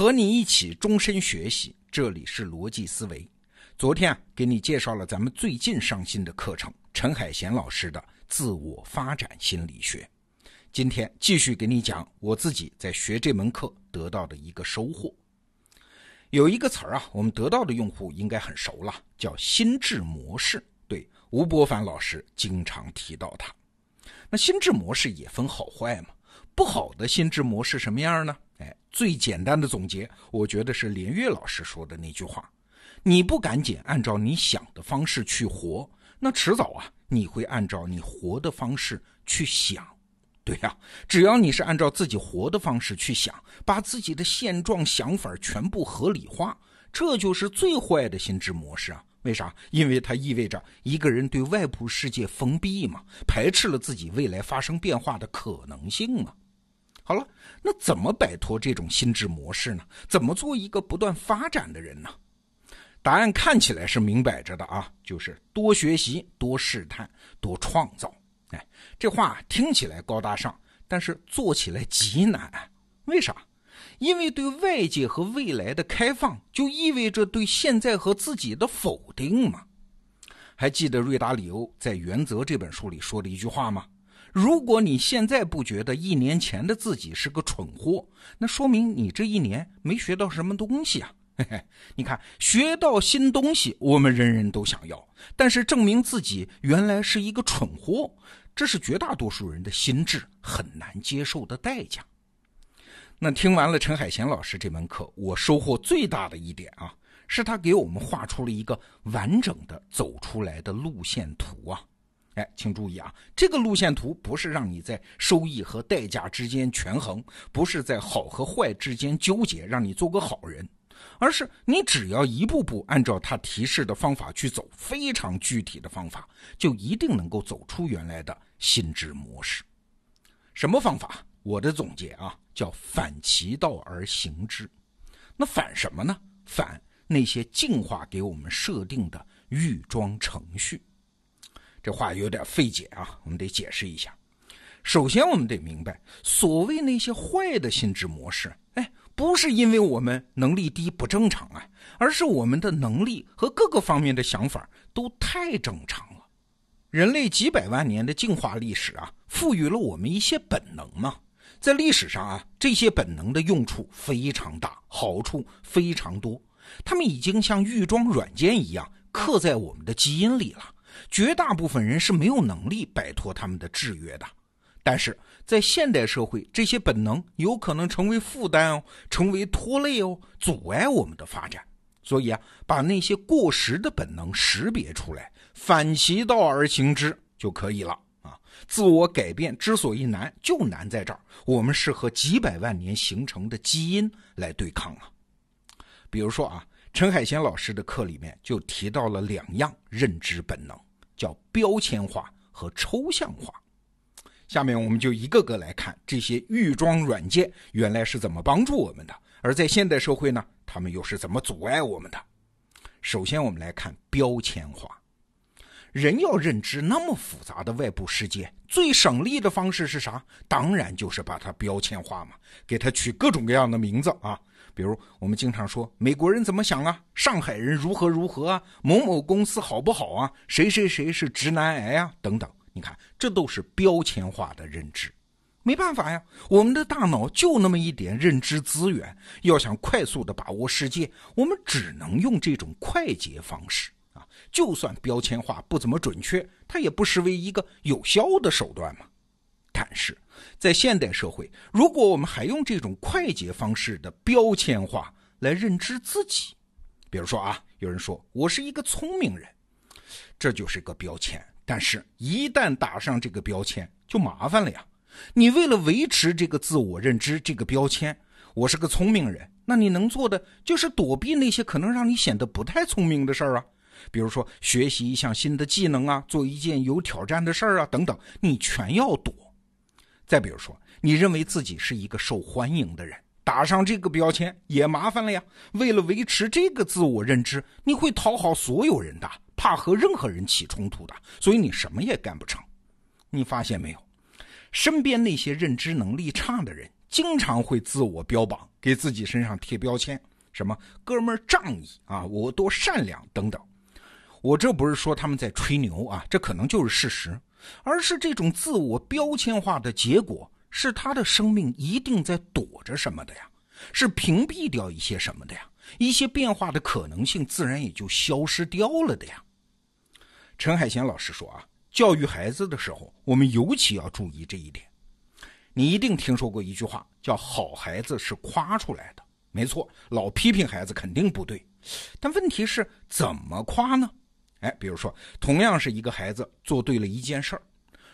和你一起终身学习，这里是逻辑思维。昨天啊，给你介绍了咱们最近上新的课程，陈海贤老师的自我发展心理学。今天继续给你讲我自己在学这门课得到的一个收获。有一个词儿啊，我们得到的用户应该很熟了，叫心智模式。对，吴伯凡老师经常提到它。那心智模式也分好坏嘛？不好的心智模式什么样呢？哎，最简单的总结，我觉得是连岳老师说的那句话：你不赶紧按照你想的方式去活，那迟早啊，你会按照你活的方式去想。对呀，只要你是按照自己活的方式去想，把自己的现状想法全部合理化，这就是最坏的心智模式啊。为啥？因为它意味着一个人对外部世界封闭嘛，排斥了自己未来发生变化的可能性嘛。好了，那怎么摆脱这种心智模式呢？怎么做一个不断发展的人呢？答案看起来是明摆着的啊，就是多学习、多试探、多创造。哎，这话听起来高大上，但是做起来极难。为啥？因为对外界和未来的开放，就意味着对现在和自己的否定嘛。还记得瑞达里欧在《原则》这本书里说的一句话吗？如果你现在不觉得一年前的自己是个蠢货，那说明你这一年没学到什么东西啊。嘿嘿，你看，学到新东西，我们人人都想要，但是证明自己原来是一个蠢货，这是绝大多数人的心智很难接受的代价。那听完了陈海贤老师这门课，我收获最大的一点啊，是他给我们画出了一个完整的走出来的路线图啊。哎，请注意啊，这个路线图不是让你在收益和代价之间权衡，不是在好和坏之间纠结，让你做个好人，而是你只要一步步按照他提示的方法去走，非常具体的方法，就一定能够走出原来的心智模式。什么方法？我的总结啊，叫反其道而行之。那反什么呢？反那些进化给我们设定的预装程序。这话有点费解啊，我们得解释一下。首先，我们得明白，所谓那些坏的心智模式，哎，不是因为我们能力低不正常啊，而是我们的能力和各个方面的想法都太正常了。人类几百万年的进化历史啊，赋予了我们一些本能嘛。在历史上啊，这些本能的用处非常大，好处非常多。它们已经像预装软件一样刻在我们的基因里了。绝大部分人是没有能力摆脱他们的制约的。但是在现代社会，这些本能有可能成为负担哦，成为拖累哦，阻碍我们的发展。所以啊，把那些过时的本能识别出来，反其道而行之就可以了啊。自我改变之所以难，就难在这儿。我们是和几百万年形成的基因来对抗啊。比如说啊，陈海贤老师的课里面就提到了两样认知本能，叫标签化和抽象化。下面我们就一个个来看这些预装软件原来是怎么帮助我们的，而在现代社会呢，他们又是怎么阻碍我们的。首先，我们来看标签化。人要认知那么复杂的外部世界，最省力的方式是啥？当然就是把它标签化嘛，给它取各种各样的名字啊。比如我们经常说美国人怎么想啊，上海人如何如何啊，某某公司好不好啊，谁谁谁是直男癌啊，等等。你看，这都是标签化的认知。没办法呀，我们的大脑就那么一点认知资源，要想快速的把握世界，我们只能用这种快捷方式啊。就算标签化不怎么准确，它也不失为一个有效的手段嘛。但是，在现代社会，如果我们还用这种快捷方式的标签化来认知自己，比如说啊，有人说我是一个聪明人，这就是个标签。但是，一旦打上这个标签，就麻烦了呀。你为了维持这个自我认知这个标签，我是个聪明人，那你能做的就是躲避那些可能让你显得不太聪明的事儿啊。比如说学习一项新的技能啊，做一件有挑战的事儿啊，等等，你全要躲。再比如说，你认为自己是一个受欢迎的人，打上这个标签也麻烦了呀。为了维持这个自我认知，你会讨好所有人的，怕和任何人起冲突的，所以你什么也干不成。你发现没有？身边那些认知能力差的人，经常会自我标榜，给自己身上贴标签，什么哥们儿仗义啊，我多善良等等。我这不是说他们在吹牛啊，这可能就是事实，而是这种自我标签化的结果，是他的生命一定在躲着什么的呀，是屏蔽掉一些什么的呀，一些变化的可能性自然也就消失掉了的呀。陈海贤老师说啊，教育孩子的时候，我们尤其要注意这一点。你一定听说过一句话，叫“好孩子是夸出来的”。没错，老批评孩子肯定不对，但问题是怎么夸呢？哎，比如说，同样是一个孩子做对了一件事儿，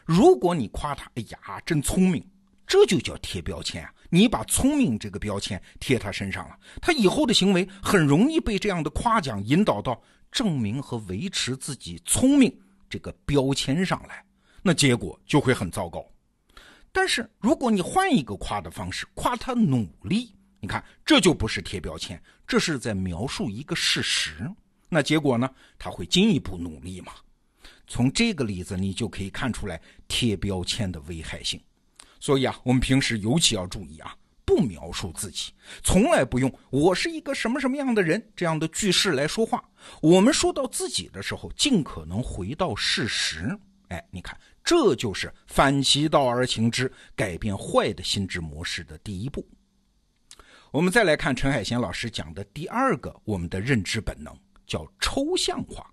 如果你夸他，哎呀，真聪明，这就叫贴标签啊！你把聪明这个标签贴他身上了，他以后的行为很容易被这样的夸奖引导到证明和维持自己聪明这个标签上来，那结果就会很糟糕。但是如果你换一个夸的方式，夸他努力，你看这就不是贴标签，这是在描述一个事实。那结果呢？他会进一步努力吗？从这个例子你就可以看出来贴标签的危害性。所以啊，我们平时尤其要注意啊，不描述自己，从来不用“我是一个什么什么样的人”这样的句式来说话。我们说到自己的时候，尽可能回到事实。哎，你看，这就是反其道而行之，改变坏的心智模式的第一步。我们再来看陈海贤老师讲的第二个，我们的认知本能。叫抽象化，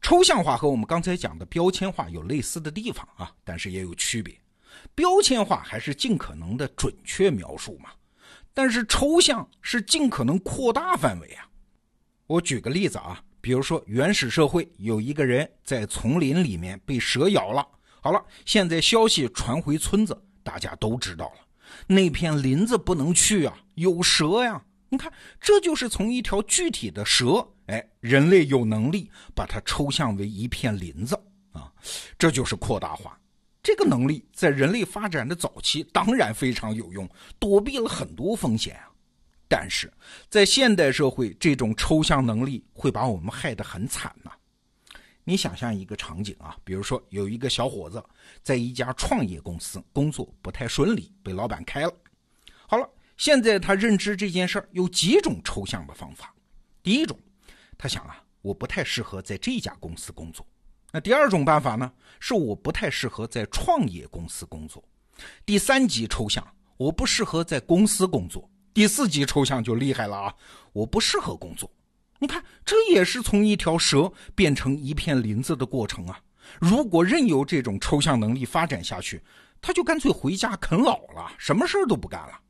抽象化和我们刚才讲的标签化有类似的地方啊，但是也有区别。标签化还是尽可能的准确描述嘛，但是抽象是尽可能扩大范围啊。我举个例子啊，比如说原始社会有一个人在丛林里面被蛇咬了，好了，现在消息传回村子，大家都知道了，那片林子不能去啊，有蛇呀。你看，这就是从一条具体的蛇。哎，人类有能力把它抽象为一片林子啊，这就是扩大化。这个能力在人类发展的早期当然非常有用，躲避了很多风险啊。但是在现代社会，这种抽象能力会把我们害得很惨呐。你想象一个场景啊，比如说有一个小伙子在一家创业公司工作不太顺利，被老板开了。好了，现在他认知这件事儿有几种抽象的方法。第一种。他想啊，我不太适合在这家公司工作。那第二种办法呢，是我不太适合在创业公司工作。第三级抽象，我不适合在公司工作。第四级抽象就厉害了啊，我不适合工作。你看，这也是从一条蛇变成一片林子的过程啊。如果任由这种抽象能力发展下去，他就干脆回家啃老了，什么事儿都不干了。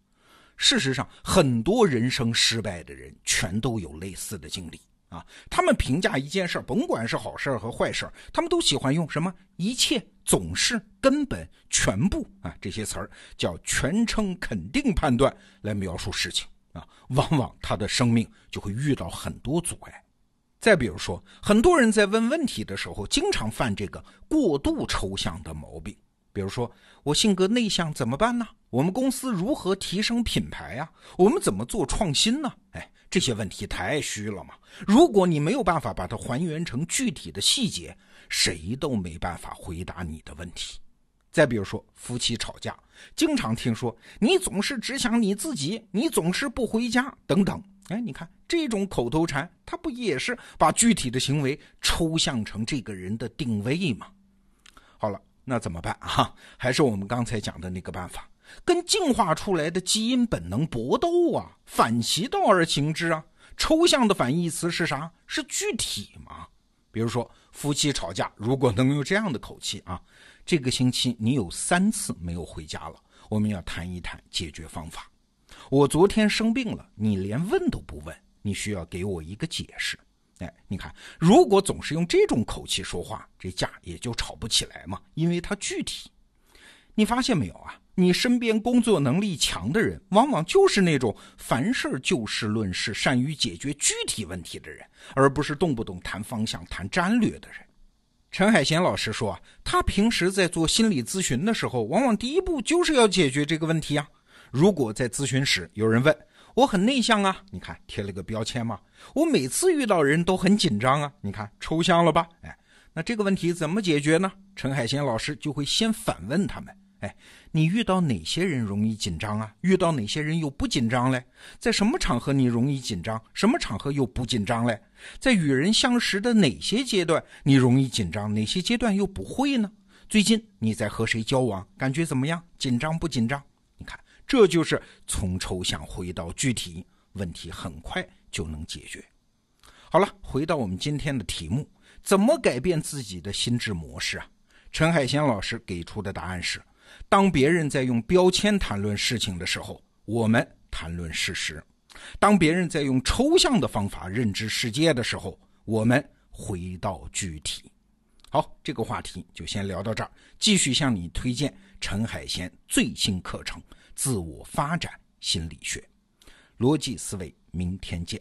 事实上，很多人生失败的人全都有类似的经历。啊，他们评价一件事儿，甭管是好事儿和坏事儿，他们都喜欢用什么“一切”“总是”“根本”“全部”啊这些词儿，叫全称肯定判断来描述事情啊，往往他的生命就会遇到很多阻碍。再比如说，很多人在问问题的时候，经常犯这个过度抽象的毛病。比如说，我性格内向怎么办呢？我们公司如何提升品牌呀？我们怎么做创新呢？哎。这些问题太虚了嘛？如果你没有办法把它还原成具体的细节，谁都没办法回答你的问题。再比如说，夫妻吵架，经常听说你总是只想你自己，你总是不回家等等。哎，你看这种口头禅，它不也是把具体的行为抽象成这个人的定位吗？好了，那怎么办啊？还是我们刚才讲的那个办法。跟进化出来的基因本能搏斗啊，反其道而行之啊。抽象的反义词是啥？是具体嘛？比如说夫妻吵架，如果能用这样的口气啊，这个星期你有三次没有回家了，我们要谈一谈解决方法。我昨天生病了，你连问都不问，你需要给我一个解释。哎，你看，如果总是用这种口气说话，这架也就吵不起来嘛，因为它具体。你发现没有啊？你身边工作能力强的人，往往就是那种凡事就事论事、善于解决具体问题的人，而不是动不动谈方向、谈战略的人。陈海贤老师说，他平时在做心理咨询的时候，往往第一步就是要解决这个问题啊。如果在咨询室有人问我很内向啊，你看贴了个标签嘛？我每次遇到人都很紧张啊，你看抽象了吧？哎，那这个问题怎么解决呢？陈海贤老师就会先反问他们。哎，你遇到哪些人容易紧张啊？遇到哪些人又不紧张嘞？在什么场合你容易紧张？什么场合又不紧张嘞？在与人相识的哪些阶段你容易紧张？哪些阶段又不会呢？最近你在和谁交往？感觉怎么样？紧张不紧张？这就是从抽象回到具体，问题很快就能解决。好了，回到我们今天的题目：怎么改变自己的心智模式啊？陈海贤老师给出的答案是。当别人在用标签谈论事情的时候，我们谈论事实；当别人在用抽象的方法认知世界的时候，我们回到具体。好，这个话题就先聊到这儿。继续向你推荐陈海贤最新课程《自我发展心理学》，逻辑思维。明天见。